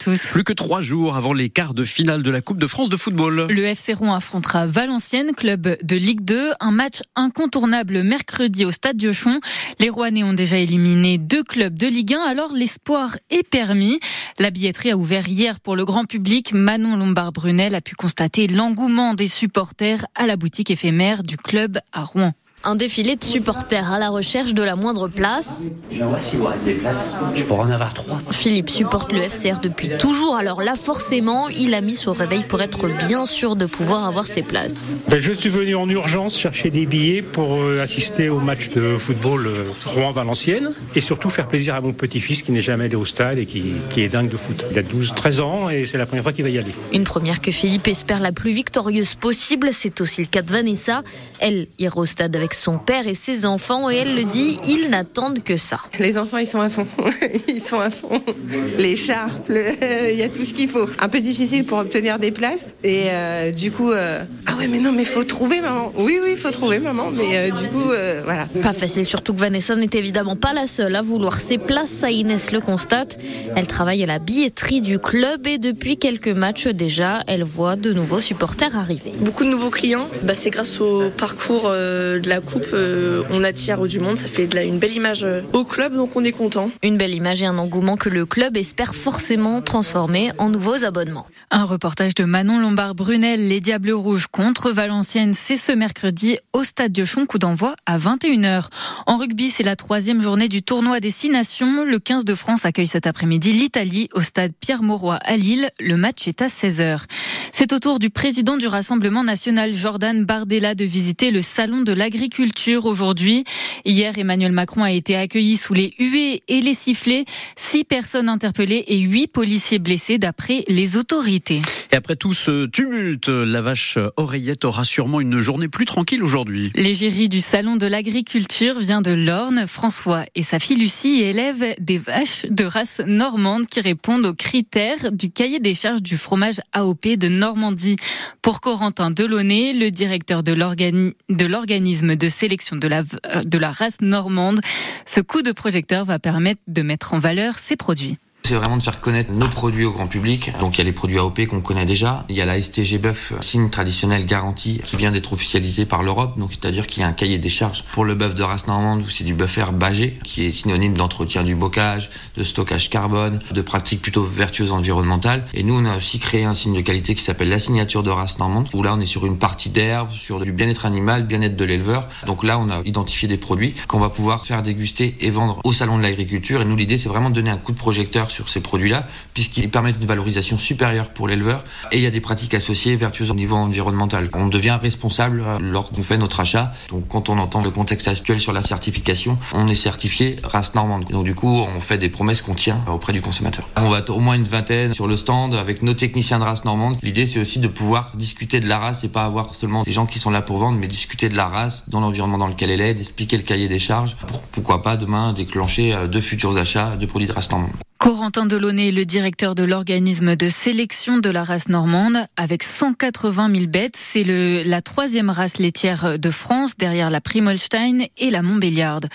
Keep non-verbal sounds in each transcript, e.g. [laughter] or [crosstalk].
Tous. Plus que trois jours avant les quarts de finale de la Coupe de France de football. Le FC Rouen affrontera Valenciennes, club de Ligue 2. Un match incontournable mercredi au Stade Diochon. Les Rouennais ont déjà éliminé deux clubs de Ligue 1, alors l'espoir est permis. La billetterie a ouvert hier pour le grand public. Manon Lombard-Brunel a pu constater l'engouement des supporters à la boutique éphémère du club à Rouen. Un défilé de supporters à la recherche de la moindre place. Je pourrais en avoir trois. Philippe supporte le FCR depuis toujours, alors là forcément, il a mis son réveil pour être bien sûr de pouvoir avoir ses places. Ben, je suis venu en urgence chercher des billets pour euh, assister au match de football euh, Rouen-Valenciennes et surtout faire plaisir à mon petit-fils qui n'est jamais allé au stade et qui, qui est dingue de foot. Il a 12-13 ans et c'est la première fois qu'il va y aller. Une première que Philippe espère la plus victorieuse possible, c'est aussi le cas de Vanessa. Elle ira au stade avec son père et ses enfants et elle le dit, ils n'attendent que ça. Les enfants, ils sont à fond. [laughs] Ils sont à fond. Les charpes, [laughs] il y a tout ce qu'il faut. Un peu difficile pour obtenir des places. Et euh, du coup, euh, ah ouais, mais non, mais faut trouver maman. Oui, oui, il faut trouver maman. Mais euh, du coup, euh, voilà. Pas facile, surtout que Vanessa n'est évidemment pas la seule à vouloir ses places. Ça, Inès le constate. Elle travaille à la billetterie du club et depuis quelques matchs déjà, elle voit de nouveaux supporters arriver. Beaucoup de nouveaux clients. Bah, c'est grâce au parcours euh, de la coupe, euh, on attire du monde. Ça fait de la- une belle image euh, au club, donc on est content. Une belle image et un engouement que le club espère forcément transformer en nouveaux abonnements. Un reportage de Manon Lombard-Brunel, les Diables Rouges contre Valenciennes, c'est ce mercredi au Stade Diochon, coup d'envoi à 21h. En rugby, c'est la troisième journée du tournoi des Six Nations. Le 15 de France accueille cet après-midi l'Italie au Stade Pierre-Mauroy à Lille. Le match est à 16h. C'est au tour du président du Rassemblement national, Jordan Bardella, de visiter le salon de l'agriculture aujourd'hui. Hier, Emmanuel Macron a été accueilli sous les huées et les sifflets. Six personnes interpellées et huit policiers blessés d'après les autorités. Et après tout ce tumulte, la vache oreillette aura sûrement une journée plus tranquille aujourd'hui. L'égérie du salon de l'agriculture vient de l'Orne. François et sa fille Lucie élèvent des vaches de race normande qui répondent aux critères du cahier des charges du fromage AOP de Normandie. Pour Corentin Delaunay, le directeur de l'organi- de l'organisme de sélection de la, v- de la race normande, ce coup de projecteur va permettre de mettre en valeur ces produits. C'est vraiment de faire connaître nos produits au grand public. Donc il y a les produits AOP qu'on connaît déjà. Il y a la STG bœuf, signe traditionnel garanti, qui vient d'être officialisé par l'Europe. Donc c'est-à-dire qu'il y a un cahier des charges pour le bœuf de race normande où c'est du bœuf bagé, qui est synonyme d'entretien du bocage, de stockage carbone, de pratiques plutôt vertueuses environnementales. Et nous on a aussi créé un signe de qualité qui s'appelle la signature de race normande, où là on est sur une partie d'herbe, sur du bien-être animal, bien-être de l'éleveur. Donc là on a identifié des produits qu'on va pouvoir faire déguster et vendre au salon de l'agriculture. Et nous l'idée c'est vraiment de donner un coup de projecteur sur ces produits-là, puisqu'ils permettent une valorisation supérieure pour l'éleveur. Et il y a des pratiques associées vertueuses au niveau environnemental. On devient responsable euh, lorsqu'on fait notre achat. Donc quand on entend le contexte actuel sur la certification, on est certifié race normande. Donc du coup, on fait des promesses qu'on tient auprès du consommateur. On va être au moins une vingtaine sur le stand avec nos techniciens de race normande. L'idée, c'est aussi de pouvoir discuter de la race et pas avoir seulement des gens qui sont là pour vendre, mais discuter de la race dans l'environnement dans lequel elle est, d'expliquer le cahier des charges pour pourquoi pas demain déclencher euh, de futurs achats de produits de race normande. Corentin Delaunay, le directeur de l'organisme de sélection de la race normande, avec 180 000 bêtes, c'est la troisième race laitière de France, derrière la Primolstein et la Montbéliarde.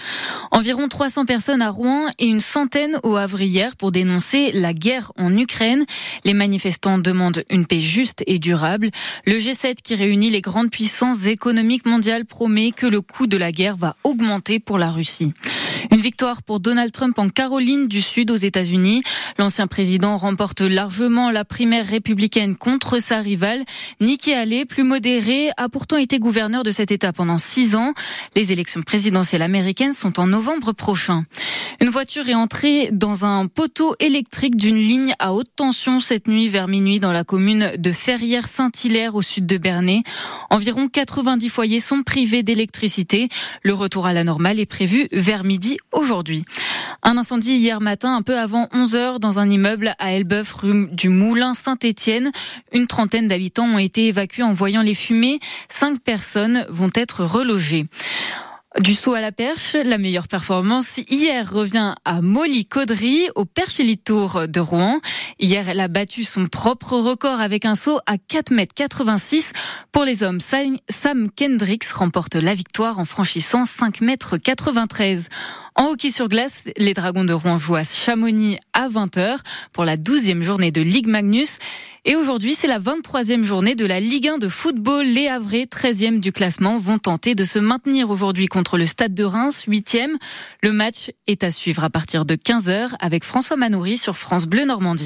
Environ 300 personnes à Rouen et une centaine au Havre pour dénoncer la guerre en Ukraine. Les manifestants demandent une paix juste et durable. Le G7 qui réunit les grandes puissances économiques mondiales promet que le coût de la guerre va augmenter pour la Russie. Une victoire pour Donald Trump en Caroline du Sud aux États-Unis. L'ancien président remporte largement la primaire républicaine contre sa rivale. Nikki Haley, plus modérée, a pourtant été gouverneur de cet État pendant six ans. Les élections présidentielles américaines sont en novembre prochain. Une voiture est entrée dans un poteau électrique d'une ligne à haute tension cette nuit vers minuit dans la commune de Ferrières-Saint-Hilaire au sud de Bernay. Environ 90 foyers sont privés d'électricité. Le retour à la normale est prévu vers midi aujourd'hui. Un incendie hier matin, un peu avant 11 heures, dans un immeuble à Elbeuf, rue du Moulin Saint-Étienne. Une trentaine d'habitants ont été évacués en voyant les fumées. Cinq personnes vont être relogées. Du saut à la perche, la meilleure performance hier revient à Molly Caudry au Perche Elite Tour de Rouen. Hier, elle a battu son propre record avec un saut à 4 mètres 86. Pour les hommes, Sam Kendricks remporte la victoire en franchissant 5 mètres 93. En hockey sur glace, les Dragons de Rouen jouent à Chamonix à 20h pour la 12e journée de Ligue Magnus. Et aujourd'hui, c'est la 23e journée de la Ligue 1 de football. Les Havrais, 13e du classement, vont tenter de se maintenir aujourd'hui contre le Stade de Reims, 8e. Le match est à suivre à partir de 15h avec François Manoury sur France Bleu Normandie.